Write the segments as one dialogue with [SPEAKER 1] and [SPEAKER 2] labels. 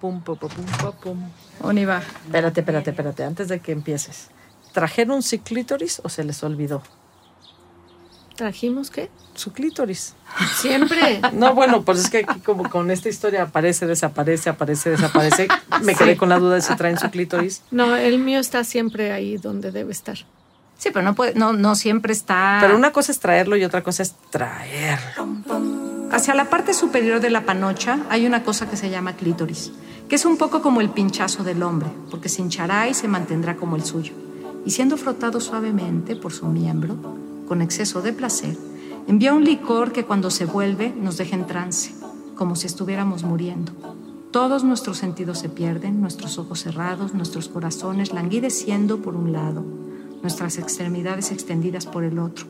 [SPEAKER 1] pum, pum, pum, pum, pum.
[SPEAKER 2] Oniva.
[SPEAKER 1] Espérate, espérate, espérate, antes de que empieces. ¿Trajeron su clítoris o se les olvidó?
[SPEAKER 2] ¿Trajimos qué?
[SPEAKER 1] Su clítoris.
[SPEAKER 2] Siempre.
[SPEAKER 1] No, bueno, pues es que aquí como con esta historia aparece, desaparece, aparece, desaparece. Me quedé con la duda de si traen su clítoris.
[SPEAKER 2] No, el mío está siempre ahí donde debe estar.
[SPEAKER 3] Sí, pero no, puede, no, no siempre está...
[SPEAKER 1] Pero una cosa es traerlo y otra cosa es traerlo.
[SPEAKER 3] Hacia la parte superior de la panocha hay una cosa que se llama clítoris, que es un poco como el pinchazo del hombre, porque se hinchará y se mantendrá como el suyo. Y siendo frotado suavemente por su miembro, con exceso de placer, envía un licor que cuando se vuelve nos deja en trance, como si estuviéramos muriendo. Todos nuestros sentidos se pierden, nuestros ojos cerrados, nuestros corazones languideciendo por un lado, nuestras extremidades extendidas por el otro.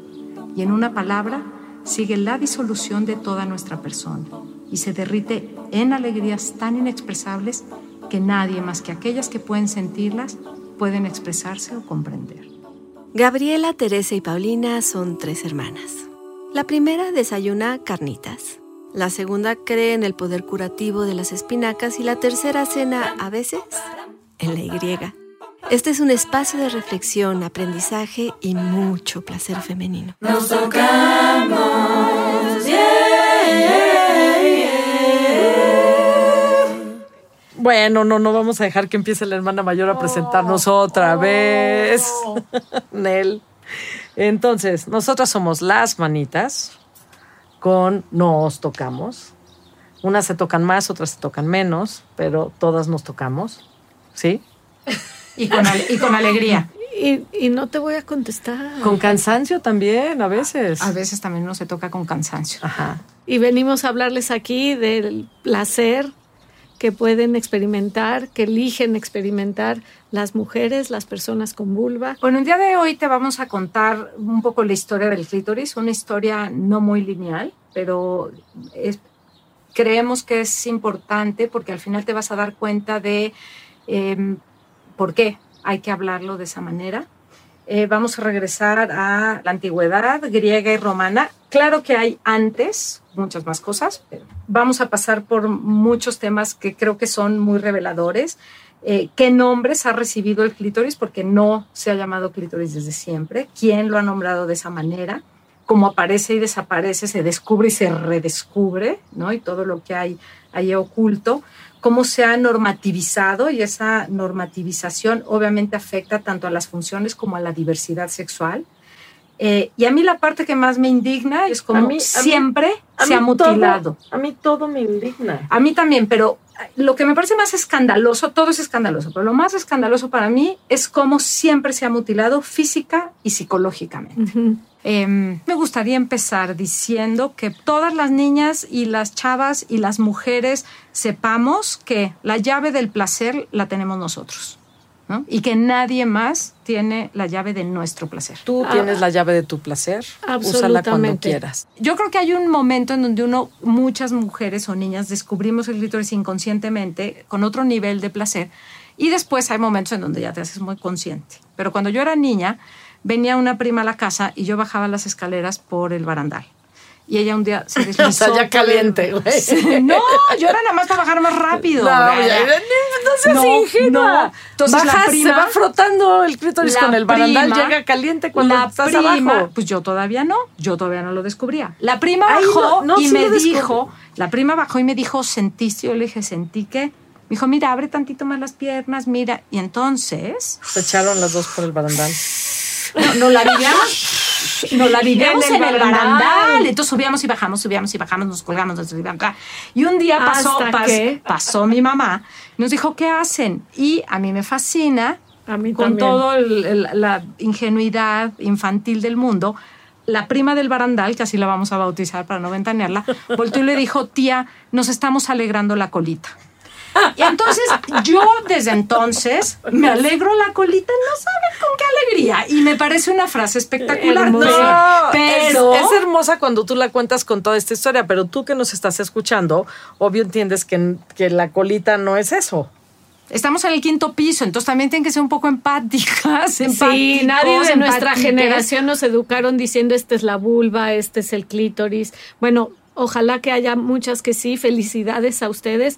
[SPEAKER 3] Y en una palabra, sigue la disolución de toda nuestra persona y se derrite en alegrías tan inexpresables que nadie más que aquellas que pueden sentirlas pueden expresarse o comprender.
[SPEAKER 4] Gabriela, Teresa y Paulina son tres hermanas. La primera desayuna carnitas. La segunda cree en el poder curativo de las espinacas y la tercera cena a veces en la Y. Este es un espacio de reflexión, aprendizaje y mucho placer femenino.
[SPEAKER 5] Nos tocamos,
[SPEAKER 1] Bueno, no, no vamos a dejar que empiece la hermana mayor a presentarnos otra vez. Nel. Entonces, nosotras somos las manitas con nos tocamos. Unas se tocan más, otras se tocan menos, pero todas nos tocamos. ¿Sí?
[SPEAKER 3] Y con, ale- y con alegría.
[SPEAKER 2] Y, y no te voy a contestar.
[SPEAKER 1] Con cansancio también, a veces.
[SPEAKER 3] A veces también uno se toca con cansancio.
[SPEAKER 1] Ajá.
[SPEAKER 2] Y venimos a hablarles aquí del placer que pueden experimentar, que eligen experimentar las mujeres, las personas con vulva.
[SPEAKER 3] Bueno, el día de hoy te vamos a contar un poco la historia del clítoris, una historia no muy lineal, pero es- creemos que es importante porque al final te vas a dar cuenta de eh, por qué hay que hablarlo de esa manera. Eh, vamos a regresar a la antigüedad griega y romana. Claro que hay antes muchas más cosas, pero vamos a pasar por muchos temas que creo que son muy reveladores. Eh, ¿Qué nombres ha recibido el clítoris? Porque no se ha llamado clítoris desde siempre. ¿Quién lo ha nombrado de esa manera? Cómo aparece y desaparece, se descubre y se redescubre, ¿no? Y todo lo que hay ahí oculto cómo se ha normativizado y esa normativización obviamente afecta tanto a las funciones como a la diversidad sexual. Eh, y a mí la parte que más me indigna es
[SPEAKER 1] A
[SPEAKER 3] como
[SPEAKER 1] mí- a mí-
[SPEAKER 3] siempre se ha
[SPEAKER 1] todo-
[SPEAKER 3] mutilado.
[SPEAKER 1] a mí todo me indigna.
[SPEAKER 3] A mí también, pero lo que me parece más escandaloso, todo es escandaloso, pero lo más escandaloso para mí es cómo siempre se ha mutilado física y psicológicamente. Eh, me gustaría empezar diciendo que todas las niñas y las chavas y las mujeres sepamos que la llave del placer la tenemos nosotros. ¿No? Y que nadie más tiene la llave de nuestro placer.
[SPEAKER 1] Tú tienes la llave de tu placer. Úsala cuando
[SPEAKER 2] Absolutamente.
[SPEAKER 1] quieras.
[SPEAKER 3] Yo creo que hay un momento en donde uno, muchas mujeres o niñas descubrimos el clítoris inconscientemente con otro nivel de placer y después hay momentos en donde ya te haces muy consciente. Pero cuando yo era niña, venía una prima a la casa y yo bajaba las escaleras por el barandal. Y ella un día se deslizó.
[SPEAKER 1] O sea, ya caliente, güey.
[SPEAKER 3] No, yo era nada más para bajar más rápido.
[SPEAKER 1] No,
[SPEAKER 3] güey.
[SPEAKER 1] ya, no seas
[SPEAKER 3] No,
[SPEAKER 1] ingenua.
[SPEAKER 3] no. Entonces la
[SPEAKER 1] Bajas,
[SPEAKER 3] prima-
[SPEAKER 1] se va frotando el clítoris
[SPEAKER 3] La
[SPEAKER 1] con el barandal,
[SPEAKER 3] prima-
[SPEAKER 1] llega caliente cuando
[SPEAKER 3] la
[SPEAKER 1] estás
[SPEAKER 3] prima,
[SPEAKER 1] abajo.
[SPEAKER 3] Pues yo todavía no, yo todavía no lo descubría. La prima
[SPEAKER 1] Ay,
[SPEAKER 3] bajó
[SPEAKER 1] no,
[SPEAKER 3] y
[SPEAKER 1] sí
[SPEAKER 3] me dijo, la prima bajó y me dijo, ¿sentiste? Yo le dije, ¿sentí qué? Me dijo, mira, abre tantito más las piernas, mira. Y entonces,
[SPEAKER 1] Se echaron las dos por el barandal.
[SPEAKER 3] no, la vivíamos, nos la vivíamos
[SPEAKER 2] En
[SPEAKER 3] en
[SPEAKER 2] el
[SPEAKER 3] barandal.
[SPEAKER 2] barandal.
[SPEAKER 3] Entonces subíamos y bajamos, subíamos y bajamos, nos colgamos, nos subíamos. Y un día pasó, pasó mi mamá, nos dijo, ¿qué hacen? Y a mí me fascina
[SPEAKER 2] A mí
[SPEAKER 3] con toda la ingenuidad infantil del mundo, la prima del barandal, que así la vamos a bautizar para no ventanearla, volteó y le dijo, tía, nos estamos alegrando la colita. Y entonces yo desde entonces me alegro la colita, no saben con qué alegría. Y me parece una frase espectacular.
[SPEAKER 2] Hermosa.
[SPEAKER 1] No,
[SPEAKER 3] pero
[SPEAKER 1] es, es hermosa cuando tú la cuentas con toda esta historia, pero tú que nos estás escuchando, obvio entiendes que, que la colita no es eso.
[SPEAKER 3] estamos en el quinto piso, entonces también tienen que ser un poco empáticas.
[SPEAKER 2] Sí,
[SPEAKER 3] empáticos,
[SPEAKER 2] nadie de nuestra generación nos educaron diciendo esta es la vulva, este es el clítoris. Bueno, ojalá que haya muchas que sí. Felicidades a ustedes.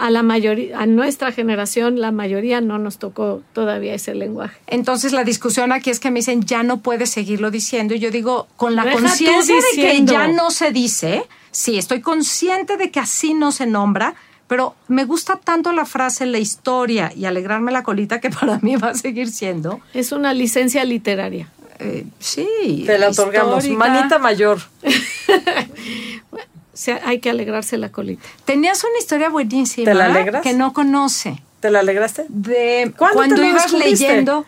[SPEAKER 2] A la mayoría, a nuestra generación, la mayoría no nos tocó todavía ese lenguaje.
[SPEAKER 3] Entonces la discusión aquí es que me dicen ya no puedes seguirlo diciendo. Y yo digo, con la conciencia de que ya no se dice, sí, estoy consciente de que así no se nombra, pero me gusta tanto la frase, la historia y alegrarme la colita que para mí va a seguir siendo.
[SPEAKER 2] Es una licencia literaria.
[SPEAKER 3] eh, sí.
[SPEAKER 1] Te la otorgamos.
[SPEAKER 3] histórica.
[SPEAKER 1] Manita mayor.
[SPEAKER 2] O sea, hay que alegrarse la colita.
[SPEAKER 3] Tenías una historia buenísima
[SPEAKER 1] ¿Te la alegras?
[SPEAKER 3] que no conoce.
[SPEAKER 1] ¿Te la alegraste?
[SPEAKER 3] De
[SPEAKER 1] ¿Cuándo
[SPEAKER 3] cuando
[SPEAKER 1] te
[SPEAKER 3] ibas
[SPEAKER 1] descubriste?
[SPEAKER 3] leyendo.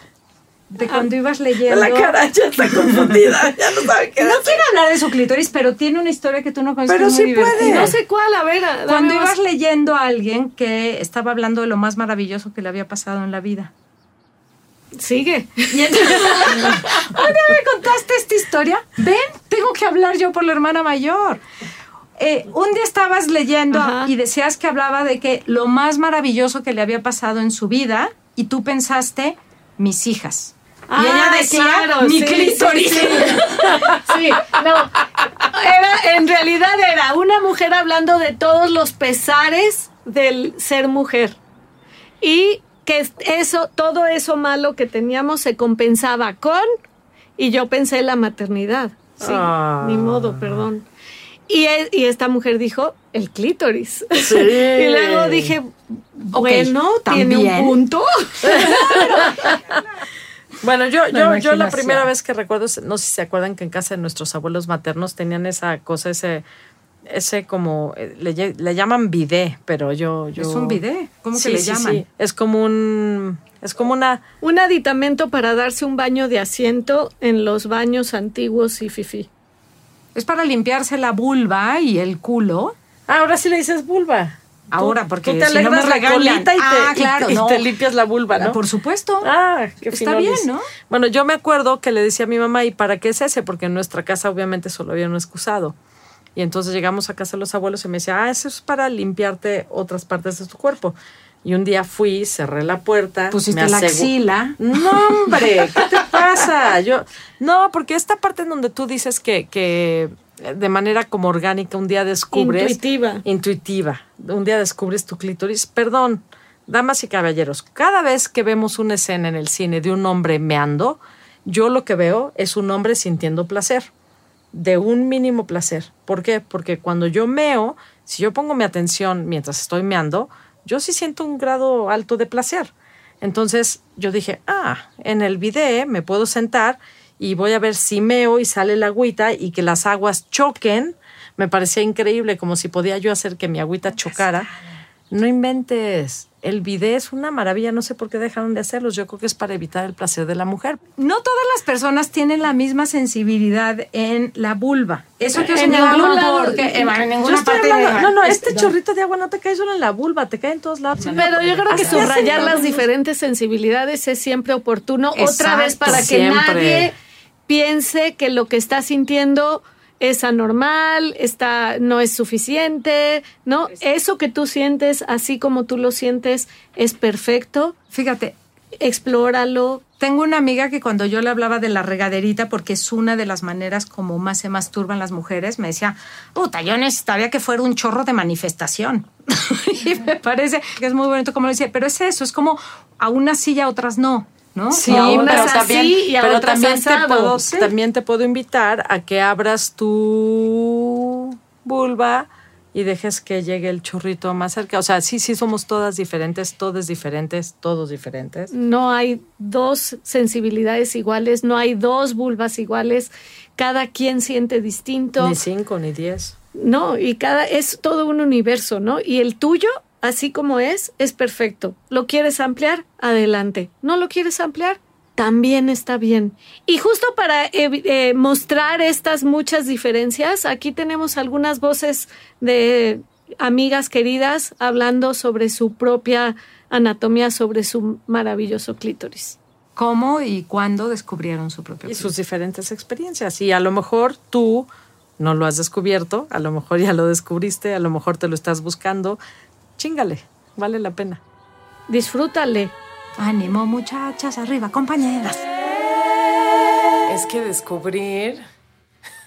[SPEAKER 3] De cuando ibas leyendo.
[SPEAKER 1] La cara ya está confundida. Ya no sabe qué
[SPEAKER 3] No
[SPEAKER 1] hacer.
[SPEAKER 3] quiero hablar de su clítoris, pero tiene una historia que tú no conoces.
[SPEAKER 1] Pero sí puede.
[SPEAKER 2] No sé cuál, a ver.
[SPEAKER 3] Cuando
[SPEAKER 2] más.
[SPEAKER 3] ibas leyendo a alguien que estaba hablando de lo más maravilloso que le había pasado en la vida.
[SPEAKER 2] Sigue.
[SPEAKER 3] Y entonces, un día me contaste esta historia. Ven, tengo que hablar yo por la hermana mayor. Eh, un día estabas leyendo
[SPEAKER 2] Ajá.
[SPEAKER 3] y decías que hablaba de que lo más maravilloso que le había pasado en su vida y tú pensaste, mis hijas. y ella
[SPEAKER 2] Ah,
[SPEAKER 3] decía,
[SPEAKER 2] claro,
[SPEAKER 3] mi
[SPEAKER 2] sí,
[SPEAKER 3] clítoris.
[SPEAKER 2] Sí, sí. Sí, no. Era, en realidad era una mujer hablando de todos los pesares del ser mujer. Y que eso, todo eso malo que teníamos se compensaba con, y yo pensé en la maternidad. Sí,
[SPEAKER 1] Ah.
[SPEAKER 2] ni modo, perdón. Y, y esta mujer dijo, el clítoris.
[SPEAKER 1] Sí.
[SPEAKER 2] y luego dije, bueno, tiene un
[SPEAKER 3] también.
[SPEAKER 2] punto.
[SPEAKER 1] Bueno, yo, yo, yo la primera vez que recuerdo, no sé si se acuerdan que en casa de nuestros abuelos maternos tenían esa cosa, ese, ese como, eh, le, llaman bidé, pero yo, yo...
[SPEAKER 3] Es un bidé. ¿Cómo
[SPEAKER 1] Sí,
[SPEAKER 3] que le
[SPEAKER 1] sí,
[SPEAKER 3] llaman?
[SPEAKER 1] sí. Es como un, es como una,
[SPEAKER 2] Un aditamento para darse un baño de asiento en los baños antiguos y fifi.
[SPEAKER 3] Es para limpiarse la vulva y el culo.
[SPEAKER 1] ah, ahora sí le dices vulva.
[SPEAKER 3] Ahora, porque
[SPEAKER 1] tú te
[SPEAKER 3] si no
[SPEAKER 1] alegras
[SPEAKER 3] me
[SPEAKER 1] la colita y te,
[SPEAKER 3] Ah,
[SPEAKER 1] y-
[SPEAKER 3] claro,
[SPEAKER 1] y
[SPEAKER 3] no.
[SPEAKER 1] te limpias la vulva, ¿no?
[SPEAKER 3] Por supuesto.
[SPEAKER 1] Ah, qué
[SPEAKER 3] Está bien. ¿no?
[SPEAKER 1] Bueno, yo me acuerdo que le decía a mi mamá, ¿y para qué es ese? Porque en nuestra casa obviamente solo había un excusado. Y entonces llegamos a casa de los abuelos y me decía, ah, eso es para limpiarte otras partes de tu cuerpo. Y un día fui, cerré la puerta.
[SPEAKER 3] Pusiste
[SPEAKER 1] me
[SPEAKER 3] la axila.
[SPEAKER 1] No, hombre, ¿qué te pasa? Yo, no, porque esta parte en donde tú dices que, que de manera como orgánica un día descubres.
[SPEAKER 2] Intuitiva.
[SPEAKER 1] Intuitiva. Un día descubres tu clítoris. Perdón, damas y caballeros, cada vez que vemos una escena en el cine de un hombre meando, yo lo que veo es un hombre sintiendo placer. De un mínimo placer. ¿Por qué? Porque cuando yo meo, si yo pongo mi atención mientras estoy meando, yo sí siento un grado alto de placer. Entonces yo dije, ah, en el video me puedo sentar y voy a ver si meo y sale la agüita y que las aguas choquen. Me parecía increíble, como si podía yo hacer que mi agüita chocara. No inventes. El video es una maravilla. No sé por qué dejaron de hacerlos. Yo creo que es para evitar el placer de la mujer.
[SPEAKER 3] No todas las personas tienen la misma sensibilidad en la vulva. Eso quiero
[SPEAKER 2] En
[SPEAKER 3] señalarlo
[SPEAKER 2] ningún lado.
[SPEAKER 3] porque en
[SPEAKER 1] Yo
[SPEAKER 3] ninguna
[SPEAKER 1] estoy
[SPEAKER 3] parte
[SPEAKER 1] hablando-
[SPEAKER 3] de-
[SPEAKER 1] no, no, este chorrito de agua no te cae solo en la vulva, te cae en todos lados.
[SPEAKER 2] Pero yo creo que subrayar las diferentes sensibilidades es siempre oportuno. Otra vez para que
[SPEAKER 1] siempre.
[SPEAKER 2] nadie piense que lo que está sintiendo es anormal, está, no es suficiente, ¿no? Eso que tú sientes, así como tú lo sientes, es perfecto.
[SPEAKER 3] Fíjate,
[SPEAKER 2] Explóralo.
[SPEAKER 3] tengo una amiga que cuando yo le hablaba de la regaderita, porque es una de las maneras como más se masturban las mujeres, me decía, puta, yo necesitaría que fuera un chorro de manifestación. y me parece que es muy bonito como lo dice, pero es eso, es como a unas sí y a otras no, ¿no?
[SPEAKER 1] Sí,
[SPEAKER 2] Y a unas
[SPEAKER 1] pero
[SPEAKER 2] así
[SPEAKER 1] también,
[SPEAKER 2] y a
[SPEAKER 1] pero
[SPEAKER 2] otras
[SPEAKER 1] también te, puedo,
[SPEAKER 3] Sí.
[SPEAKER 1] también te puedo invitar a que abras tu vulva y dejes que llegue el chorrito más cerca. O sea, sí, sí somos todas diferentes, todos diferentes, todos diferentes.
[SPEAKER 2] No hay dos sensibilidades iguales, no hay dos vulvas iguales. Cada quien siente distinto.
[SPEAKER 1] Ni cinco, ni diez.
[SPEAKER 2] No, y cada es todo un universo, ¿no? Y el tuyo, así como es, es perfecto. ¿Lo quieres ampliar? Adelante. ¿No lo quieres ampliar? También está bien. Y justo para eh, eh, mostrar estas muchas diferencias, aquí tenemos algunas voces de amigas queridas hablando sobre su propia anatomía, sobre su maravilloso clítoris.
[SPEAKER 3] ¿Cómo y cuándo descubrieron su propio
[SPEAKER 1] Y sus diferentes experiencias. Y a lo mejor tú no lo has descubierto, a lo mejor ya lo descubriste, a lo mejor te lo estás buscando. Chingale, vale la pena.
[SPEAKER 2] Disfrútale.
[SPEAKER 3] Ánimo, muchachas, arriba, compañeras.
[SPEAKER 5] Es que descubrir.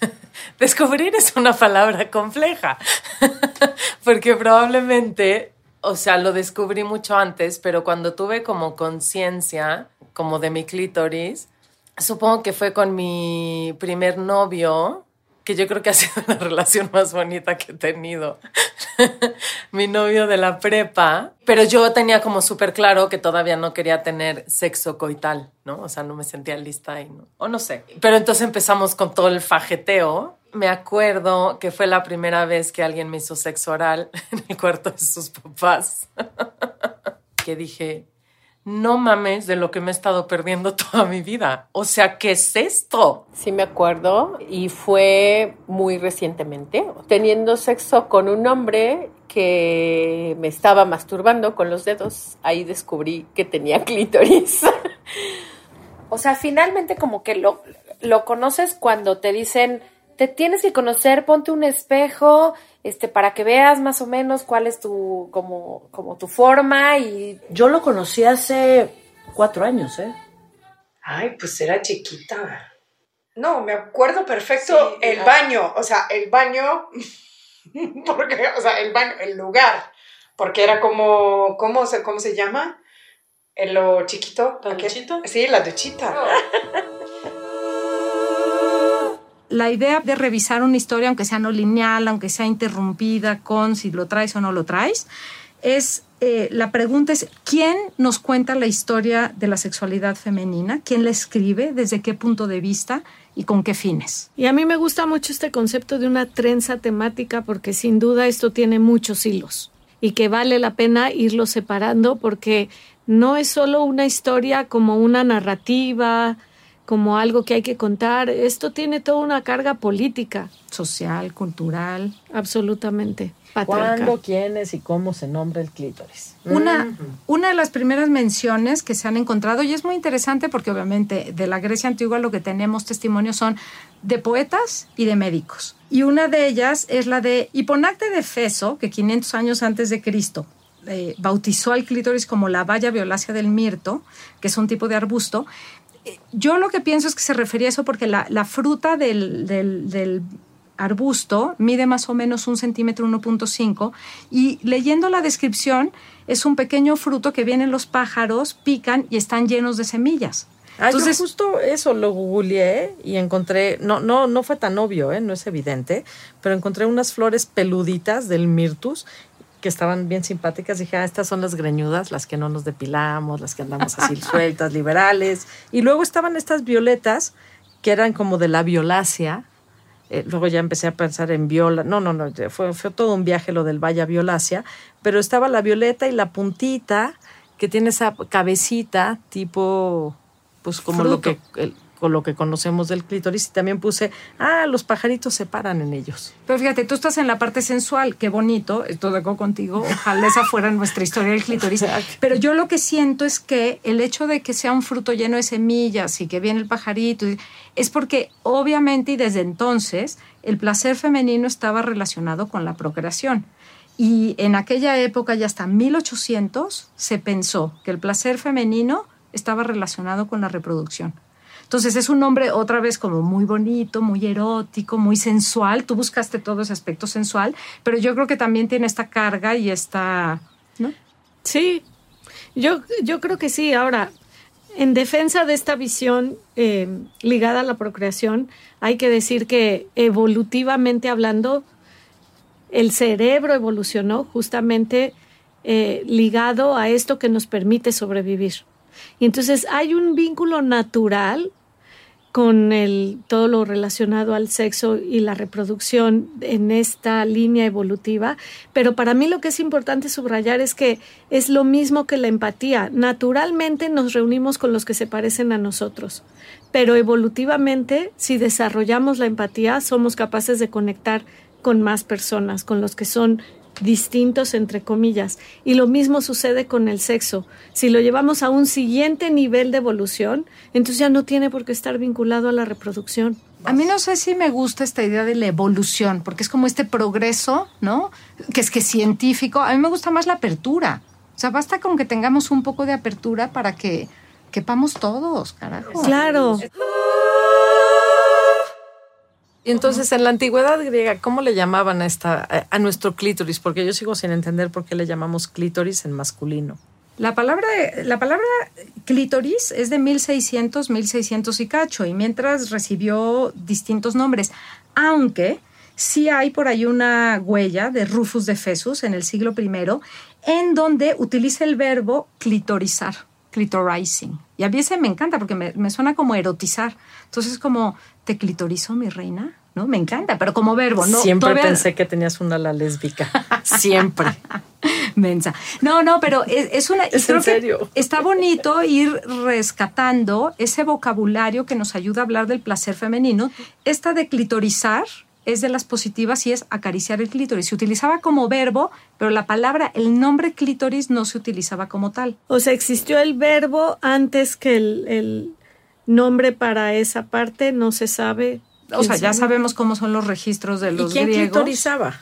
[SPEAKER 5] Descubrir es una palabra compleja. Porque probablemente o sea, lo descubrí mucho antes, pero cuando tuve como conciencia, como de mi clítoris, supongo que fue con mi primer novio, que yo creo que ha sido la relación más bonita que he tenido. mi novio de la prepa, pero yo tenía como súper claro que todavía no quería tener sexo coital, ¿no? O sea, no me sentía lista y no, o no sé. Pero entonces empezamos con todo el fajeteo. Me acuerdo que fue la primera vez que alguien me hizo sexo oral en el cuarto de sus papás. que dije, no mames de lo que me he estado perdiendo toda mi vida. O sea, ¿qué es esto?
[SPEAKER 6] Sí me acuerdo y fue muy recientemente, teniendo sexo con un hombre que me estaba masturbando con los dedos. Ahí descubrí que tenía clítoris. o sea, finalmente como que lo, lo conoces cuando te dicen, te tienes que conocer, ponte un espejo, este, para que veas más o menos cuál es tu, como, como tu forma y...
[SPEAKER 7] Yo lo conocí hace cuatro años, ¿eh?
[SPEAKER 8] Ay, pues era chiquita. No, me acuerdo perfecto el baño, o sea, el baño, porque, o sea, el baño, el lugar, porque era como, ¿cómo se, cómo se llama? En lo chiquito.
[SPEAKER 7] ¿La duchita?
[SPEAKER 8] Sí, la duchita.
[SPEAKER 3] la idea de revisar una historia, aunque sea no lineal, aunque sea interrumpida con si lo traes o no lo traes, es eh, la pregunta es quién nos cuenta la historia de la sexualidad femenina, quién la escribe, desde qué punto de vista y con qué fines.
[SPEAKER 2] Y a mí me gusta mucho este concepto de una trenza temática porque sin duda esto tiene muchos hilos y que vale la pena irlo separando porque no es solo una historia como una narrativa, como algo que hay que contar. Esto tiene toda una carga política.
[SPEAKER 3] Social, cultural.
[SPEAKER 2] Absolutamente.
[SPEAKER 1] ¿Cuándo, quiénes y cómo se nombra el clítoris?
[SPEAKER 3] Una, una de las primeras menciones que se han encontrado, y es muy interesante porque obviamente de la Grecia antigua lo que tenemos testimonios son de poetas y de médicos. Y una de ellas es la de Hiponacte de Feso, que 500 años antes de Cristo eh, bautizó al clítoris como la valla violácea del mirto, que es un tipo de arbusto, yo lo que pienso es que se refería a eso porque la, fruta del, arbusto mide más o menos un centímetro 1.5 y leyendo la descripción es un pequeño fruto que vienen los pájaros, pican y están llenos de semillas.
[SPEAKER 1] Ah, Entonces, justo eso lo googleé y encontré, no, no, no fue tan obvio, ¿eh? no es evidente, pero encontré unas flores peluditas del mirtus que estaban bien simpáticas. Dije, ah, estas son las greñudas, las que no nos depilamos, las que andamos así sueltas, liberales. Y luego estaban estas violetas, que eran como de la violácea. Eh, luego ya empecé a pensar en viola. No, no, no, fue, fue todo un viaje lo del Valla Violácea. Pero estaba la violeta y la puntita, que tiene esa cabecita tipo, pues como lo que con lo que conocemos del clítoris y también puse, ah, los pajaritos se paran en ellos.
[SPEAKER 3] Pero fíjate, tú estás en la parte sensual, qué bonito, estoy de acuerdo contigo, ojalá esa fuera nuestra historia del clítoris. Pero yo lo que siento es que el hecho de que sea un fruto lleno de semillas y que viene el pajarito, es porque obviamente y desde entonces el placer femenino estaba relacionado con la procreación. Y en aquella época, ya hasta 1800, se pensó que el placer femenino estaba relacionado con la reproducción. Entonces es un nombre otra vez como muy bonito, muy erótico, muy sensual. Tú buscaste todo ese aspecto sensual, pero yo creo que también tiene esta carga y esta... ¿no?
[SPEAKER 2] Sí, yo, yo creo que sí. Ahora, en defensa de esta visión eh, ligada a la procreación, hay que decir que evolutivamente hablando, el cerebro evolucionó justamente eh, ligado a esto que nos permite sobrevivir. Y entonces hay un vínculo natural con el, todo lo relacionado al sexo y la reproducción en esta línea evolutiva, pero para mí lo que es importante subrayar es que es lo mismo que la empatía. Naturalmente nos reunimos con los que se parecen a nosotros, pero evolutivamente, si desarrollamos la empatía, somos capaces de conectar con más personas, con los que son distintos entre comillas. Y lo mismo sucede con el sexo. Si lo llevamos a un siguiente nivel de evolución, entonces ya no tiene por qué estar vinculado a la reproducción.
[SPEAKER 3] A mí no sé si me gusta esta idea de la evolución, porque es como este progreso, ¿no? Que es que científico. A mí me gusta más la apertura. O sea, basta con que tengamos un poco de apertura para que quepamos todos, carajo.
[SPEAKER 2] Claro.
[SPEAKER 1] Y entonces, en la antigüedad griega, ¿cómo le llamaban a, esta, a nuestro clítoris? Porque yo sigo sin entender por qué le llamamos clítoris en masculino.
[SPEAKER 3] La palabra, la palabra clítoris es de 1600, 1600 y cacho, y mientras recibió distintos nombres, aunque sí hay por ahí una huella de Rufus de Fesus en el siglo I, en donde utiliza el verbo clitorizar, clitorizing. Y a mí ese me encanta porque me, me suena como erotizar. Entonces, como, ¿te clitorizó mi reina? ¿No? Me encanta, pero como verbo, ¿no?
[SPEAKER 1] Siempre pensé que tenías una la lésbica. Siempre.
[SPEAKER 3] Mensa. No, no, pero es, una.
[SPEAKER 1] ¿Es en serio?
[SPEAKER 3] está bonito ir rescatando ese vocabulario que nos ayuda a hablar del placer femenino. Esta de clitorizar es de las positivas y es acariciar el clítoris. Se utilizaba como verbo, pero la palabra, el nombre clítoris no se utilizaba como tal.
[SPEAKER 2] O sea, existió el verbo antes que el, nombre para esa parte, no se sabe.
[SPEAKER 3] O sea, ya sabemos cómo son los registros de los
[SPEAKER 1] ¿Y quién
[SPEAKER 3] griegos.
[SPEAKER 1] clitorizaba?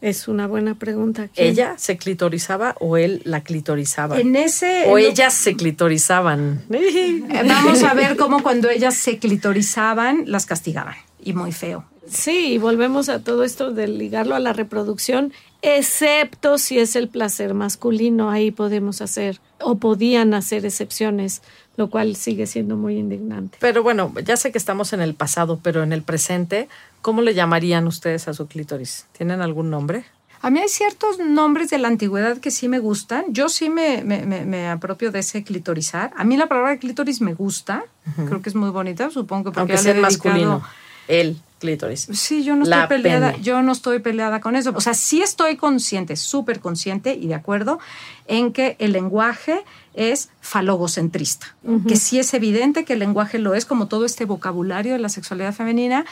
[SPEAKER 2] Es una buena pregunta.
[SPEAKER 1] ¿Ella se clitorizaba o él la clitorizaba?
[SPEAKER 3] En ese.
[SPEAKER 1] O ellas se clitorizaban.
[SPEAKER 3] Vamos a ver cómo cuando ellas se clitorizaban, las castigaban. Y muy feo.
[SPEAKER 2] Sí, y volvemos a todo esto de ligarlo a la reproducción, excepto si es el placer masculino, ahí podemos hacer o podían hacer excepciones, lo cual sigue siendo muy indignante.
[SPEAKER 1] Pero bueno, ya sé que estamos en el pasado, pero en el presente, ¿cómo le llamarían ustedes a su clítoris? ¿Tienen algún nombre?
[SPEAKER 3] A mí hay ciertos nombres de la antigüedad que sí me gustan. Yo sí me, me, apropio de ese clitorizar. A mí la palabra clítoris me gusta. Creo que es muy bonita, supongo que
[SPEAKER 1] porque Aunque sea masculino. El clítoris.
[SPEAKER 3] Sí, yo no estoy peleada, yo no estoy peleada con eso. O sea, sí estoy consciente, súper consciente y de acuerdo en que el lenguaje es falogocentrista, que sí es evidente que el lenguaje lo es, como todo este vocabulario de la sexualidad femenina,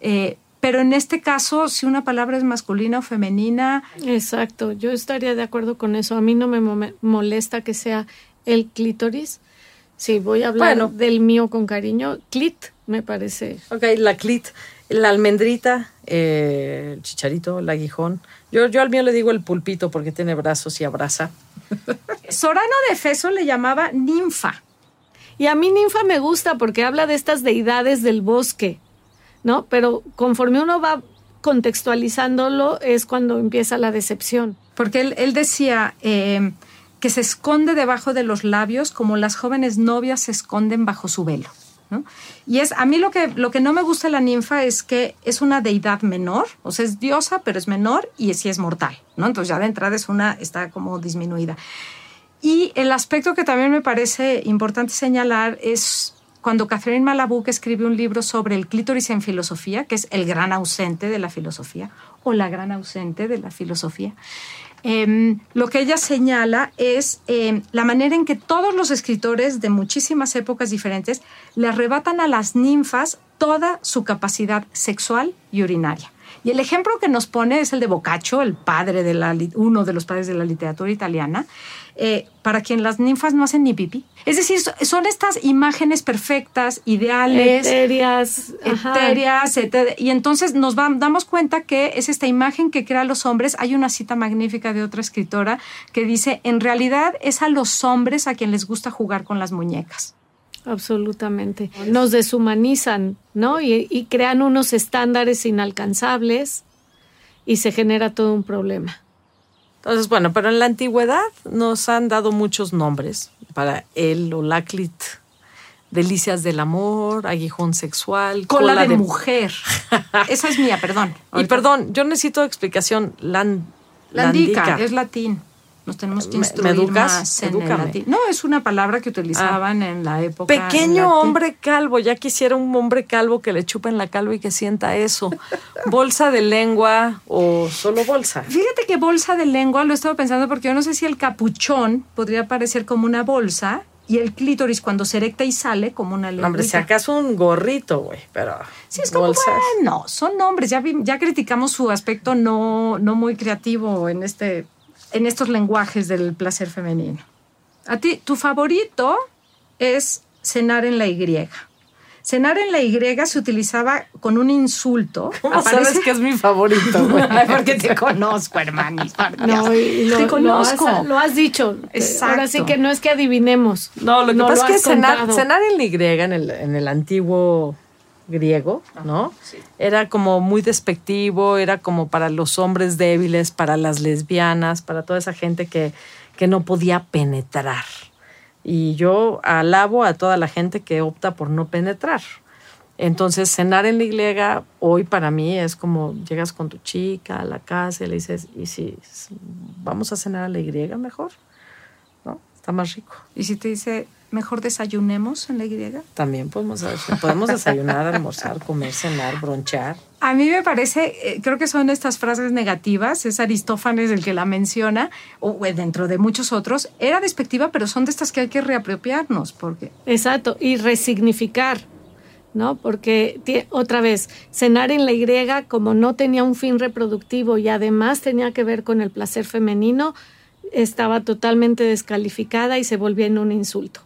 [SPEAKER 3] eh, pero en este caso, si una palabra es masculina o femenina.
[SPEAKER 2] Exacto, yo estaría de acuerdo con eso. A mí no me molesta que sea el clítoris. Sí, voy a hablar del mío con cariño. Clit, me parece.
[SPEAKER 1] Ok, la clit la almendrita, eh, el chicharito, el aguijón. Yo, yo al mío le digo el pulpito porque tiene brazos y abraza.
[SPEAKER 3] Sorano de Feso le llamaba ninfa.
[SPEAKER 2] Y a mí ninfa me gusta porque habla de estas deidades del bosque, ¿no? Pero conforme uno va contextualizándolo es cuando empieza la decepción.
[SPEAKER 3] Porque él, decía eh, que se esconde debajo de los labios como las jóvenes novias se esconden bajo su velo. Y es, a mí lo que, lo que no me gusta de la ninfa es que es una deidad menor, o sea, es diosa, pero es menor y sí es mortal, ¿no? Entonces ya de entrada es una, está como disminuida. Y el aspecto que también me parece importante señalar es cuando Catherine Malabuk escribe un libro sobre el clítoris en filosofía, que es el gran ausente de la filosofía, o la gran ausente de la filosofía. Em, lo que ella señala es em, la manera en que todos los escritores de muchísimas épocas diferentes le arrebatan a las ninfas toda su capacidad sexual y urinaria. Y el ejemplo que nos pone es el de Boccaccio, el padre de la, uno de los padres de la literatura italiana, eh, para quien las ninfas no hacen ni pipí. Es decir, son estas imágenes perfectas, ideales,
[SPEAKER 2] etéreas,
[SPEAKER 3] etéreas y entonces nos damos cuenta que es esta imagen que crea los hombres. Hay una cita magnífica de otra escritora que dice, en realidad es a los hombres a quien les gusta jugar con las muñecas.
[SPEAKER 2] Absolutamente. Nos deshumanizan, ¿no? y crean unos estándares inalcanzables y se genera todo un problema.
[SPEAKER 1] Entonces, bueno, pero en la antigüedad nos han dado muchos nombres para el o la clit. Delicias del amor, aguijón sexual,
[SPEAKER 3] cola, de, mujer. Esa es mía, perdón.
[SPEAKER 1] Y perdón, yo necesito explicación. Land,
[SPEAKER 3] landica, es latín. Nos tenemos que instruir más en el latín. No, es una palabra que utilizaban ah. en la época.
[SPEAKER 1] Pequeño hombre calvo, ya quisiera un hombre calvo que le chupen la calvo y que sienta eso. bolsa de lengua o solo bolsa.
[SPEAKER 3] Fíjate que bolsa de lengua lo he estado pensando porque yo no sé si el capuchón podría parecer como una bolsa y el clítoris cuando se erecta y sale como una lengua.
[SPEAKER 1] Hombre, si acaso un gorrito, güey, pero.
[SPEAKER 3] Sí, es como, bueno, son nombres. Ya, ya criticamos su aspecto no, no muy creativo en este en estos lenguajes del placer femenino. A ti, tu favorito es cenar en la Y. Cenar en la Y se utilizaba con un insulto.
[SPEAKER 1] ¿Cómo sabes que es mi favorito?
[SPEAKER 3] Porque te conozco, hermano. No,
[SPEAKER 2] te conozco. Lo has, dicho. Exacto. Ahora sí que no es que adivinemos.
[SPEAKER 1] No, lo que pasa es que cenar, cenar, en la Y, en el, en el antiguo griego, ¿no? Era como muy despectivo, era como para los hombres débiles, para las lesbianas, para toda esa gente que, que no podía penetrar. Y yo alabo a toda la gente que opta por no penetrar. Entonces, cenar en la iglesia hoy para mí es como llegas con tu chica a la casa y le dices, ¿y si vamos a cenar a la iglesia mejor? Está más rico.
[SPEAKER 3] ¿Y si te dice, mejor desayunemos en la Y?
[SPEAKER 1] También podemos, podemos desayunar, almorzar, comer, cenar, bronchar.
[SPEAKER 3] A mí me parece, eh, creo que son estas frases negativas, es Aristófanes el que la menciona, o dentro de muchos otros, era despectiva, pero son de estas que hay que reapropiarnos, porque...
[SPEAKER 2] Exacto, y resignificar, ¿no? Porque otra vez, cenar en la Y, como no tenía un fin reproductivo y además tenía que ver con el placer femenino, estaba totalmente descalificada y se volvía en un insulto.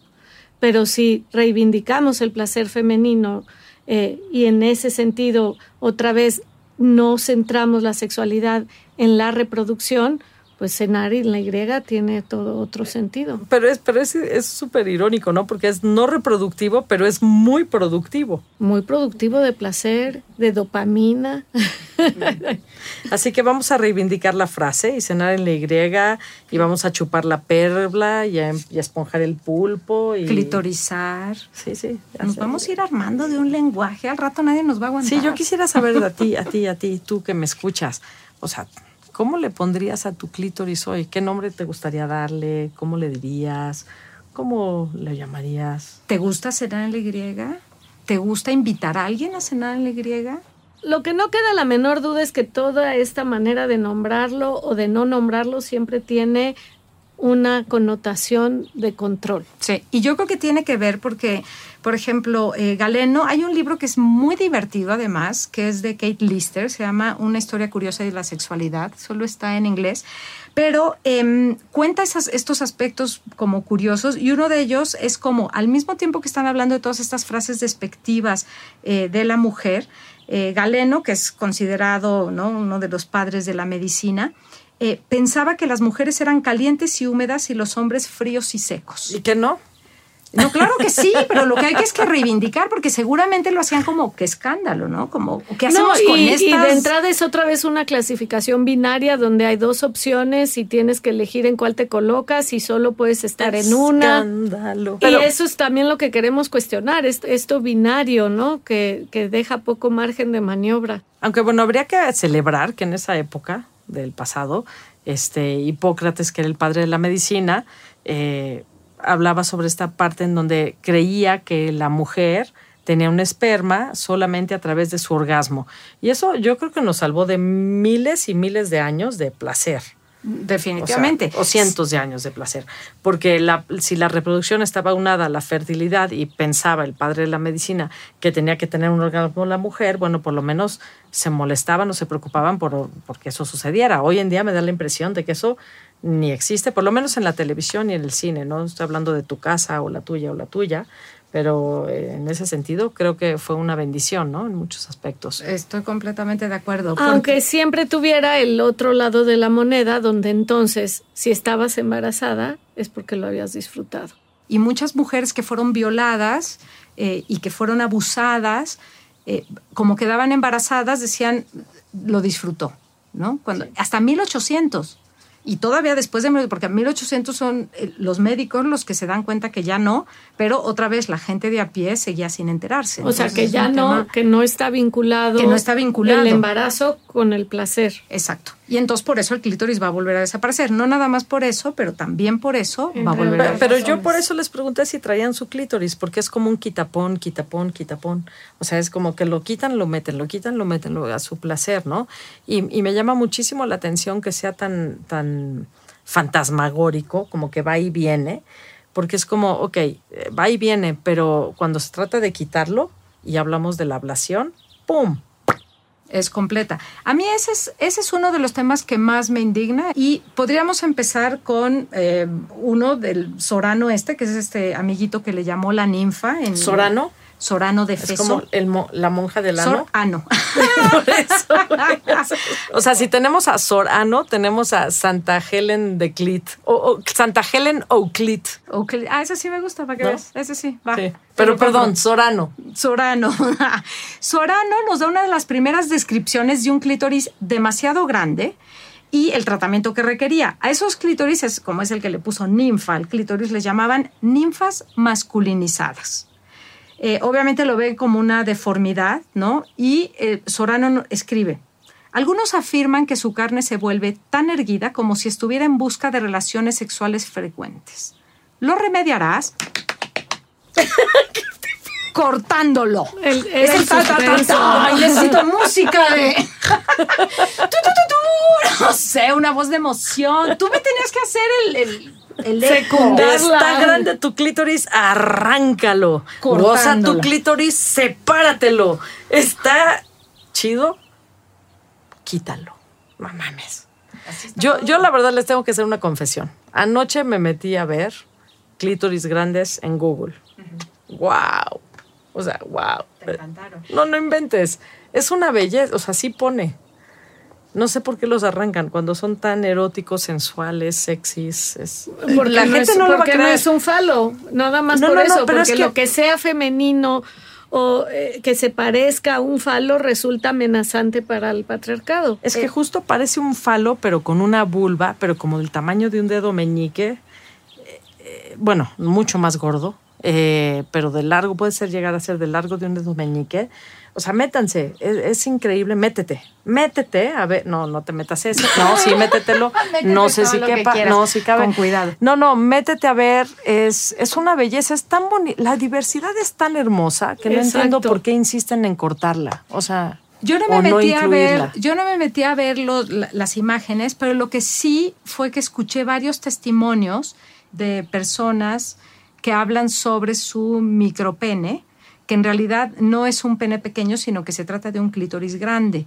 [SPEAKER 2] Pero si reivindicamos el placer femenino eh, y en ese sentido otra vez no centramos la sexualidad en la reproducción, pues cenar en la Y tiene todo otro sentido.
[SPEAKER 1] Pero es pero es súper irónico, ¿no? Porque es no reproductivo, pero es muy productivo.
[SPEAKER 2] Muy productivo de placer, de dopamina.
[SPEAKER 1] Así que vamos a reivindicar la frase y cenar en la Y y vamos a chupar la perla y a, esponjar el pulpo. Y...
[SPEAKER 3] Clitorizar.
[SPEAKER 1] Sí, sí.
[SPEAKER 3] Nos vamos a ir armando de un lenguaje. Al rato nadie nos va a aguantar.
[SPEAKER 1] Sí, yo quisiera saber a ti, a ti, a ti, tú que me escuchas. O sea, ¿Cómo le pondrías a tu clítoris hoy? ¿Qué nombre te gustaría darle? ¿Cómo le dirías? ¿Cómo le llamarías?
[SPEAKER 3] ¿Te gusta cenar en la Y? ¿Te gusta invitar a alguien a cenar en la Y?
[SPEAKER 2] Lo que no queda la menor duda es que toda esta manera de nombrarlo o de no nombrarlo siempre tiene una connotación de control.
[SPEAKER 3] Sí, y yo creo que tiene que ver porque, por ejemplo, eh, Galeno, hay un libro que es muy divertido además, que es de Kate Lister, se llama Una historia curiosa de la sexualidad, solo está en inglés, pero em, cuenta estos aspectos como curiosos y uno de ellos es como al mismo tiempo que están hablando de todas estas frases despectivas eh, de la mujer, eh, Galeno, que es considerado ¿no? uno de los padres de la medicina, eh, pensaba que las mujeres eran calientes y húmedas y los hombres fríos y secos.
[SPEAKER 1] ¿Y que no?
[SPEAKER 3] No, claro que sí, pero lo que hay que es que reivindicar, porque seguramente lo hacían como que escándalo, ¿no? Como, ¿qué hacemos con estas?
[SPEAKER 2] Y de entrada es otra vez una clasificación binaria donde hay dos opciones y tienes que elegir en cuál te colocas y solo puedes estar en una.
[SPEAKER 1] Escándalo.
[SPEAKER 2] Y eso es también lo que queremos cuestionar, esto binario, ¿no? Que, que deja poco margen de maniobra.
[SPEAKER 1] Aunque bueno, habría que celebrar que en esa época del pasado, este, Hipócrates, que era el padre de la medicina, eh, hablaba sobre esta parte en donde creía que la mujer tenía un esperma solamente a través de su orgasmo. Y eso yo creo que nos salvó de miles y miles de años de placer.
[SPEAKER 3] Definitivamente.
[SPEAKER 1] O, cientos de años de placer. Porque la, si la reproducción estaba unada a la fertilidad y pensaba el padre de la medicina que tenía que tener un orgasmo la mujer, bueno, por lo menos se molestaban o se preocupaban por, que eso sucediera. Hoy en día me da la impresión de que eso ni existe, por lo menos en la televisión y en el cine, ¿no? Estoy hablando de tu casa o la tuya o la tuya, pero eh, en ese sentido creo que fue una bendición, ¿no? En muchos aspectos.
[SPEAKER 3] Estoy completamente de acuerdo.
[SPEAKER 2] Aunque siempre tuviera el otro lado de la moneda, donde entonces, si estabas embarazada, es porque lo habías disfrutado.
[SPEAKER 3] Y muchas mujeres que fueron violadas eh, y que fueron abusadas, eh, como quedaban embarazadas, decían, lo disfrutó, ¿no? Cuando, Hasta 1800 y todavía después de, porque en 1800 son eh, los médicos los que se dan cuenta que ya no, pero otra vez la gente de a pie seguía sin enterarse.
[SPEAKER 2] O sea, que ya no, que no está vinculado.
[SPEAKER 3] Que no está vinculado.
[SPEAKER 2] El embarazo con el placer.
[SPEAKER 3] Exacto. Y entonces por eso el clítoris va a volver a desaparecer. No nada más por eso, pero también por eso va a volver a
[SPEAKER 1] desaparecer. Pero yo por eso les pregunté si traían su clítoris, porque es como un quitapón, quitapón, quitapón. O sea, es como que lo quitan, lo meten, lo quitan, lo meten a su placer, ¿no? Y, y me llama muchísimo la atención que sea tan, tan fantasmagórico, como que va y viene, porque es como, ok, eh, va y viene, pero cuando se trata de quitarlo y hablamos de la ablación, ¡pum!
[SPEAKER 3] Es completa. A mí ese es, ese es uno de los temas que más me indigna y podríamos empezar con eh, uno del Sorano este, que es este amiguito que le llamó la ninfa. En,
[SPEAKER 1] ¿Sorano?
[SPEAKER 3] Sorano de
[SPEAKER 1] Es
[SPEAKER 3] Feso.
[SPEAKER 1] como el mo- la monja del ano.
[SPEAKER 3] Sorano.
[SPEAKER 1] Por eso. o sea, si tenemos a Sorano, tenemos a Santa Helen de Clit. O, o Santa Helen O'Clit.
[SPEAKER 3] Ok, Ah, ese sí me gusta, para que
[SPEAKER 1] ¿No?
[SPEAKER 3] veas. Ese sí, va.
[SPEAKER 1] Sí. Pero perdón, Sorano.
[SPEAKER 3] Sorano. Sorano nos da una de las primeras descripciones de un clítoris demasiado grande y el tratamiento que requería. A esos clítorises, como es el que le puso ninfa al clítoris, les llamaban ninfas masculinizadas. Eh, obviamente lo ven como una deformidad, ¿no? Y eh, Sorano no- escribe, algunos afirman que su carne se vuelve tan erguida como si estuviera en busca de relaciones sexuales frecuentes. Lo remediarás cortándolo.
[SPEAKER 2] El-
[SPEAKER 3] Es el
[SPEAKER 2] el
[SPEAKER 3] ta, ta, ta,
[SPEAKER 2] suspenso.
[SPEAKER 3] ta. Ay, necesito música de. Tu, tu, tu, tu. No sé, una voz de emoción. Tú me tenías que hacer el. el el.
[SPEAKER 1] Está grande tu clítoris, arráncalo. Goza tu clítoris, sepáratelo. Está chido, quítalo. No mames. Yo, yo la verdad les tengo que hacer una confesión. Anoche me metí a ver clítoris grandes en Google. Wow. O sea, wow.
[SPEAKER 3] Te encantaron.
[SPEAKER 1] No, no inventes. Es una belleza. O sea, sí pone. No sé por qué los arrancan cuando son tan eróticos, sensuales, sexys. Es...
[SPEAKER 2] Porque
[SPEAKER 1] la gente
[SPEAKER 2] es,
[SPEAKER 1] no lo va a creer.
[SPEAKER 2] no es un falo, nada más
[SPEAKER 1] No,
[SPEAKER 2] por
[SPEAKER 1] no,
[SPEAKER 2] eso,
[SPEAKER 1] es
[SPEAKER 2] porque
[SPEAKER 1] que-
[SPEAKER 2] lo que sea femenino o eh, que se parezca a un falo resulta amenazante para el patriarcado.
[SPEAKER 1] Es que justo parece un falo, pero con una vulva, pero como del tamaño de un dedo meñique. eh, eh, bueno, mucho más gordo, eh, pero de largo, puede ser llegar a ser de largo de un dedo meñique. O sea, métanse, es, es increíble, métete, métete, a ver, no, no te metas ese, no, sí, métetelo,
[SPEAKER 3] Métete
[SPEAKER 1] no sé si
[SPEAKER 3] que
[SPEAKER 1] quepa,
[SPEAKER 3] quieras,
[SPEAKER 1] no, si cabe.
[SPEAKER 3] con cuidado.
[SPEAKER 1] No, no, métete a ver, es, es una belleza, es tan bonita, la diversidad es tan hermosa que no entiendo por qué insisten en cortarla, o sea,
[SPEAKER 3] Yo no me metí a ver, yo no me metí a ver los- la- las imágenes, pero lo que sí fue que escuché varios testimonios de personas que hablan sobre su micropene, que en realidad no es un pene pequeño, sino que se trata de un clítoris grande.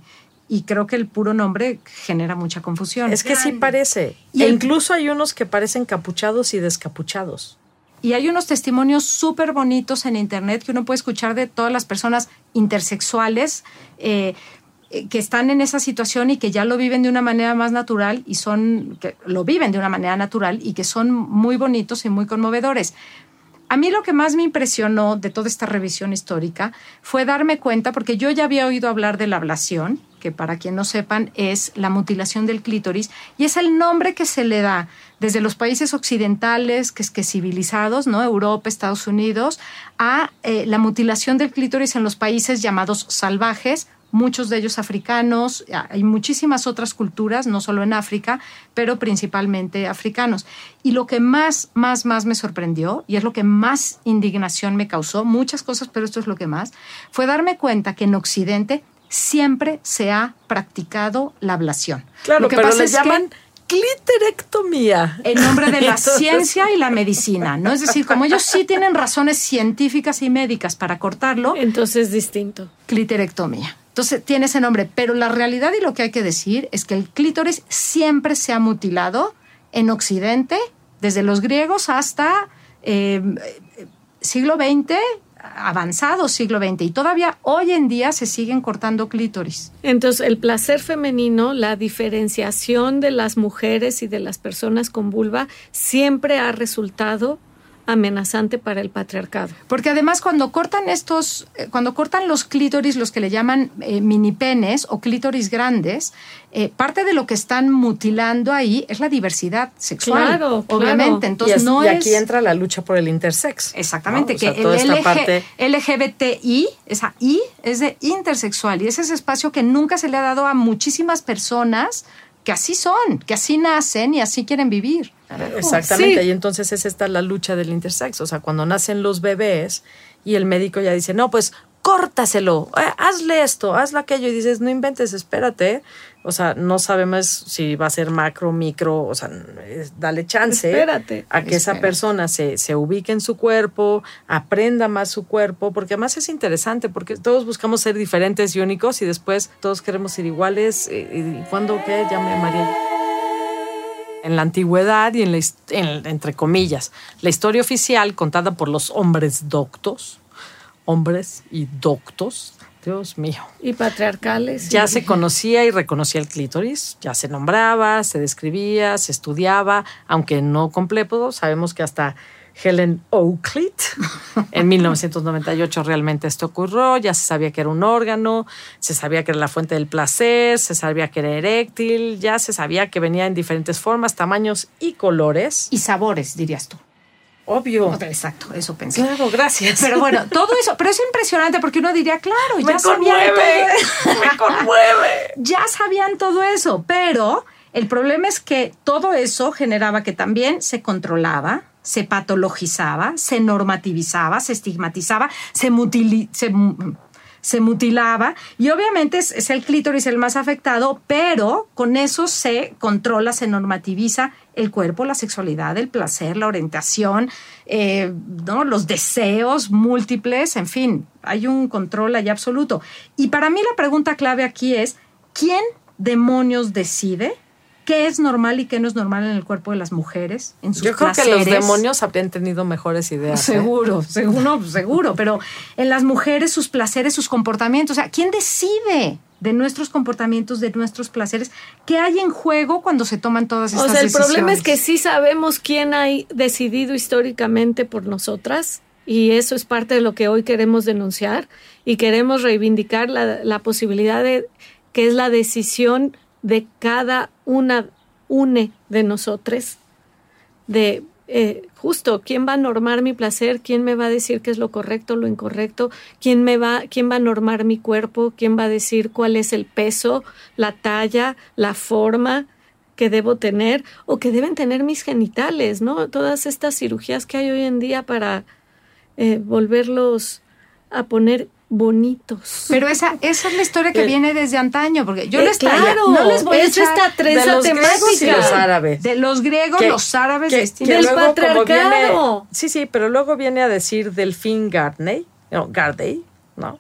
[SPEAKER 3] Y creo que el puro nombre genera mucha confusión.
[SPEAKER 1] Es que sí parece.
[SPEAKER 3] Y
[SPEAKER 1] E
[SPEAKER 3] el-
[SPEAKER 1] incluso hay unos que parecen capuchados y descapuchados.
[SPEAKER 3] Y hay unos testimonios súper bonitos en internet que uno puede escuchar de todas las personas intersexuales eh, eh, que están en esa situación y que ya lo viven de una manera más natural y son, que lo viven de una manera natural y que son muy bonitos y muy conmovedores. A mí lo que más me impresionó de toda esta revisión histórica fue darme cuenta, porque yo ya había oído hablar de la ablación, que para quien no sepan es la mutilación del clítoris, y es el nombre que se le da desde los países occidentales, que es que civilizados, ¿no? Europa, Estados Unidos, a eh, la mutilación del clítoris en los países llamados salvajes, muchos de ellos africanos, hay muchísimas otras culturas, no solo en África, pero principalmente africanos. Y lo que más, más, más me sorprendió, y es lo que más indignación me causó, muchas cosas, pero esto es lo que más, fue darme cuenta que en Occidente siempre se ha practicado la ablación.
[SPEAKER 1] Claro,
[SPEAKER 3] lo que
[SPEAKER 1] pero
[SPEAKER 3] pasa
[SPEAKER 1] le
[SPEAKER 3] es que-
[SPEAKER 1] llaman cliterectomía.
[SPEAKER 3] en nombre de la ciencia y la medicina, ¿no? Es decir, como ellos sí tienen razones científicas y médicas para cortarlo,
[SPEAKER 2] Entonces es distinto.
[SPEAKER 3] cliterectomía. Entonces tiene ese nombre, pero la realidad y lo que hay que decir es que el clítoris siempre se ha mutilado en Occidente, desde los griegos hasta eh, siglo XX, avanzado siglo XX, y todavía hoy en día se siguen cortando clítoris.
[SPEAKER 2] Entonces, el placer femenino, la diferenciación de las mujeres y de las personas con vulva siempre ha resultado amenazante para el patriarcado.
[SPEAKER 3] Porque además cuando cortan estos, eh, cuando cortan los clítoris, los que le llaman eh, mini penes o clítoris grandes, eh, parte de lo que están mutilando ahí es la diversidad sexual.
[SPEAKER 2] Claro, claro.
[SPEAKER 3] obviamente.
[SPEAKER 1] Y,
[SPEAKER 3] Entonces
[SPEAKER 1] es-
[SPEAKER 3] no
[SPEAKER 1] y
[SPEAKER 3] es
[SPEAKER 1] aquí entra la lucha por el intersex.
[SPEAKER 3] Exactamente,
[SPEAKER 1] ¿no? O sea,
[SPEAKER 3] que el
[SPEAKER 1] esta
[SPEAKER 3] LG
[SPEAKER 1] parte-
[SPEAKER 3] LGBTI, esa I es de intersexual y es ese espacio que nunca se le ha dado a muchísimas personas que así son, que así nacen y así quieren vivir.
[SPEAKER 1] Exactamente,
[SPEAKER 2] Sí.
[SPEAKER 1] y entonces es esta la lucha del intersex, o sea, cuando nacen los bebés y el médico ya dice, no, pues córtaselo, eh, hazle esto, hazle aquello, y dices, no inventes, espérate, o sea, no sabemos si va a ser macro, micro, o sea, dale chance
[SPEAKER 2] Espérate,
[SPEAKER 1] a que esa persona se, se ubique en su cuerpo, aprenda más su cuerpo, porque además es interesante, porque todos buscamos ser diferentes y únicos y después todos queremos ser iguales, y cuando, ¿qué? Llame María en la antigüedad y en la, en- entre comillas, la historia oficial contada por los hombres doctos, hombres y doctos. Dios mío.
[SPEAKER 2] Y patriarcales.
[SPEAKER 1] Ya
[SPEAKER 2] y-
[SPEAKER 1] se conocía y reconocía el clítoris, ya se nombraba, se describía, se estudiaba, aunque no completo. Sabemos que hasta Helen Oakley en 1998 realmente esto ocurrió, ya se sabía que era un órgano, se sabía que era la fuente del placer, se sabía que era eréctil, ya se sabía que venía en diferentes formas, tamaños y colores.
[SPEAKER 3] Y sabores, dirías tú.
[SPEAKER 1] Obvio.
[SPEAKER 3] Exacto, eso pensé.
[SPEAKER 1] Claro, gracias.
[SPEAKER 3] Pero bueno, todo eso, pero es impresionante porque uno diría, claro, ya
[SPEAKER 1] me
[SPEAKER 3] sabían
[SPEAKER 1] conmueve,
[SPEAKER 3] todo-
[SPEAKER 1] me conmueve.
[SPEAKER 3] ya sabían todo eso, pero el problema es que todo eso generaba que también se controlaba, se patologizaba, se normativizaba, se estigmatizaba, se, mutili- se, se mutilaba y obviamente es, el clítoris el más afectado, pero con eso se controla, se normativiza el cuerpo, la sexualidad, el placer, la orientación, eh, ¿no? los deseos múltiples, en fin, hay un control allá absoluto. Y para mí la pregunta clave aquí es, ¿quién demonios decide qué es normal y qué no es normal en el cuerpo de las mujeres, en sus
[SPEAKER 1] Yo creo que los demonios habrían tenido mejores ideas. ¿eh?
[SPEAKER 3] Seguro, seguro, seguro, pero en las mujeres sus placeres, sus comportamientos, o sea, ¿quién decide de nuestros comportamientos, de nuestros placeres? ¿Qué hay en juego cuando se toman todas
[SPEAKER 2] O
[SPEAKER 3] estas
[SPEAKER 2] sea, el
[SPEAKER 3] decisiones?
[SPEAKER 2] problema es que sí sabemos quién ha decidido históricamente por nosotras y eso es parte de lo que hoy queremos denunciar y queremos reivindicar la, la posibilidad de que es la decisión de cada una une de nosotros de eh, justo quién va a normar mi placer, quién me va a decir qué es lo correcto, lo incorrecto, quién me va, quién va a normar mi cuerpo, quién va a decir cuál es el peso, la talla, la forma que debo tener o que deben tener mis genitales, ¿no? Todas estas cirugías que hay hoy en día para eh, volverlos a poner bonitos.
[SPEAKER 3] Pero esa, esa es la historia que
[SPEAKER 1] El-
[SPEAKER 3] viene desde antaño, porque yo
[SPEAKER 2] Eh,
[SPEAKER 3] les traía-
[SPEAKER 2] claro,
[SPEAKER 3] no les voy a
[SPEAKER 2] es
[SPEAKER 3] echar
[SPEAKER 2] esta trenza
[SPEAKER 1] de los griegos y
[SPEAKER 2] temática.
[SPEAKER 1] los árabes.
[SPEAKER 3] de los griegos,
[SPEAKER 1] Que-
[SPEAKER 3] los árabes,
[SPEAKER 1] que-
[SPEAKER 3] distintos.
[SPEAKER 1] que
[SPEAKER 2] Del
[SPEAKER 1] luego, como viene-
[SPEAKER 2] patriarcado.
[SPEAKER 1] sí, sí, pero luego viene a decir Delphine Gardney, no, Gardey, ¿no?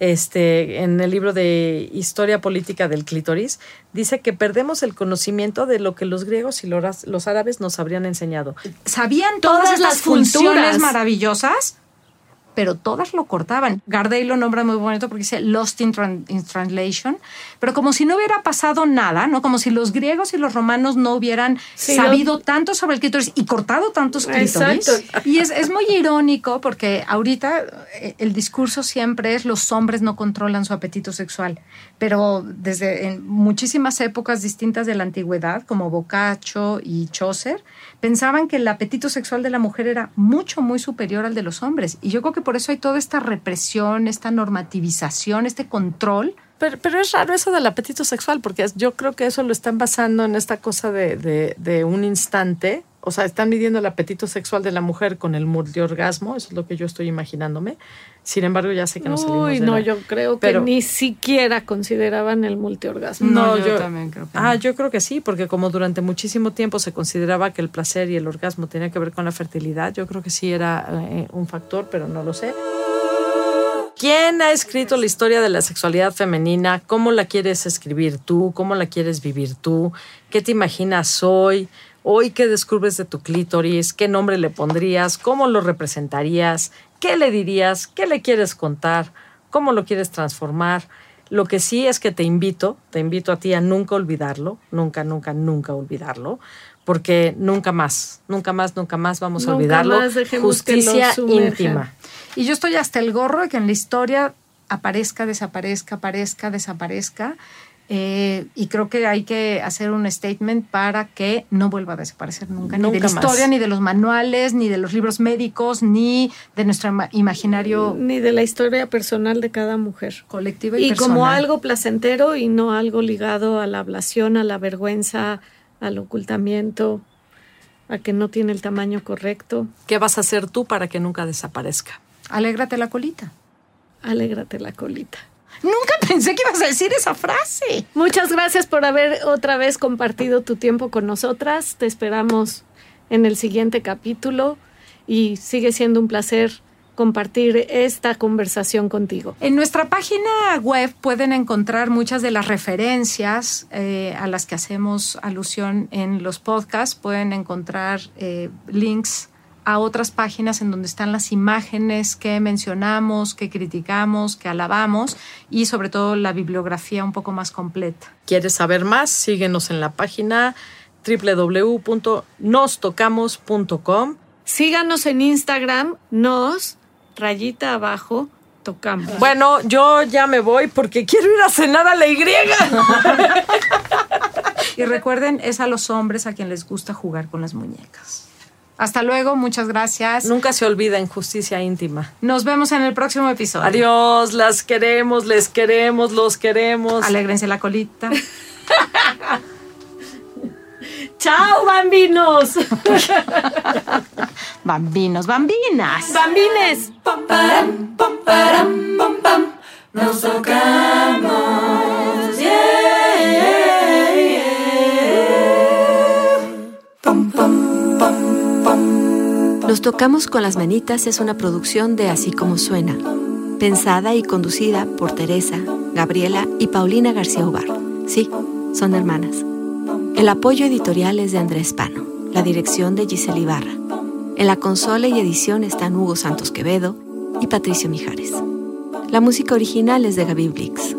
[SPEAKER 1] Este, en el libro de Historia Política del Clítoris, dice que perdemos el conocimiento de lo que los griegos y los, los árabes nos habrían enseñado.
[SPEAKER 3] sabían todas,
[SPEAKER 2] Todas las
[SPEAKER 3] funciones
[SPEAKER 2] culturas.
[SPEAKER 3] maravillosas, pero todas lo cortaban. Gardey lo nombra muy bonito porque dice Lost in, tran- in Translation, pero como si no hubiera pasado nada, ¿no? Como si los griegos y los romanos no hubieran
[SPEAKER 2] Sí,
[SPEAKER 3] sabido tanto sobre el clítoris y cortado tantos clítoris.
[SPEAKER 2] Exacto.
[SPEAKER 3] Y es, es muy irónico porque ahorita eh, el discurso siempre es los hombres no controlan su apetito sexual, pero desde en muchísimas épocas distintas de la antigüedad, como Boccaccio y Chaucer, pensaban que el apetito sexual de la mujer era mucho, muy superior al de los hombres. Y yo creo que por eso hay toda esta represión, esta normativización, este control.
[SPEAKER 1] Pero, pero es raro eso del apetito sexual, porque yo creo que eso lo están basando en esta cosa de- de un instante. O sea, están midiendo el apetito sexual de la mujer con el multiorgasmo, eso es lo que yo estoy imaginándome. Sin embargo, ya sé que no salimos
[SPEAKER 2] Uy,
[SPEAKER 1] de
[SPEAKER 2] no,
[SPEAKER 1] la-
[SPEAKER 2] yo creo
[SPEAKER 1] Pero-
[SPEAKER 2] que ni siquiera consideraban el multiorgasmo.
[SPEAKER 1] No,
[SPEAKER 3] yo
[SPEAKER 1] yo,
[SPEAKER 3] también creo que
[SPEAKER 1] Ah,
[SPEAKER 3] no.
[SPEAKER 1] yo creo que sí, porque como durante muchísimo tiempo se consideraba que el placer y el orgasmo tenía que ver con la fertilidad, yo creo que sí era eh, un factor, pero no lo sé. ¿Quién ha escrito la historia de la sexualidad femenina? ¿Cómo la quieres escribir tú? ¿Cómo la quieres vivir tú? ¿Qué te imaginas hoy? Hoy, ¿qué descubres de tu clítoris? ¿Qué nombre le pondrías? ¿Cómo lo representarías? ¿Qué le dirías? ¿Qué le quieres contar? ¿Cómo lo quieres transformar? Lo que sí es que te invito, te invito a ti a nunca olvidarlo, nunca, nunca, nunca olvidarlo, porque nunca más, nunca más, nunca más vamos a
[SPEAKER 2] Nunca
[SPEAKER 1] olvidarlo.
[SPEAKER 2] más dejemos que lo
[SPEAKER 1] Justicia íntima.
[SPEAKER 3] Y yo estoy hasta el gorro de que en la historia aparezca, desaparezca, aparezca, desaparezca. Eh, y creo que hay que hacer un statement para que no vuelva a desaparecer nunca, ni de la
[SPEAKER 1] más.
[SPEAKER 3] historia, ni de los manuales, ni de los libros médicos, ni de nuestro ima- imaginario
[SPEAKER 2] Ni de la historia personal de cada mujer.
[SPEAKER 3] colectivo y,
[SPEAKER 2] Y como algo placentero y no algo ligado a la ablación, a la vergüenza, al ocultamiento, a que no tiene el tamaño correcto.
[SPEAKER 1] ¿Qué vas a hacer tú para que nunca desaparezca?
[SPEAKER 3] Alégrate la colita.
[SPEAKER 2] Alégrate la colita.
[SPEAKER 3] Nunca pensé que ibas a decir esa frase.
[SPEAKER 2] Muchas gracias por haber otra vez compartido tu tiempo con nosotras. Te esperamos en el siguiente capítulo y sigue siendo un placer compartir esta conversación contigo.
[SPEAKER 3] En nuestra página web pueden encontrar muchas de las referencias eh, a las que hacemos alusión en los podcasts. Pueden encontrar eh, links a otras páginas en donde están las imágenes que mencionamos, que criticamos, que alabamos y sobre todo la bibliografía un poco más completa.
[SPEAKER 1] ¿Quieres saber más? Síguenos en la página www.nostocamos.com.
[SPEAKER 2] Síganos en Instagram, nos, rayita abajo, tocamos.
[SPEAKER 1] Bueno, yo ya me voy porque quiero ir a cenar a la Y.
[SPEAKER 3] y recuerden, es a los hombres a quien les gusta jugar con las muñecas. Hasta luego, muchas gracias.
[SPEAKER 1] Nunca se olvida Injusticia Íntima.
[SPEAKER 3] Nos vemos en el próximo episodio.
[SPEAKER 1] Adiós, las queremos, les queremos, los queremos.
[SPEAKER 3] Alégrense la colita.
[SPEAKER 2] ¡Chao, bambinos!
[SPEAKER 3] bambinos, bambinas.
[SPEAKER 2] Bambines.
[SPEAKER 9] Nos tocamos.
[SPEAKER 4] Nos tocamos con las manitas es una producción de Así como suena, pensada y conducida por Teresa, Gabriela y Paulina García Ubar. Sí, son hermanas. El apoyo editorial es de Andrés Pano, la dirección de Giselle Ibarra. En la consola y edición están Hugo Santos Quevedo y Patricio Mijares. La música original es de Gaby Blix.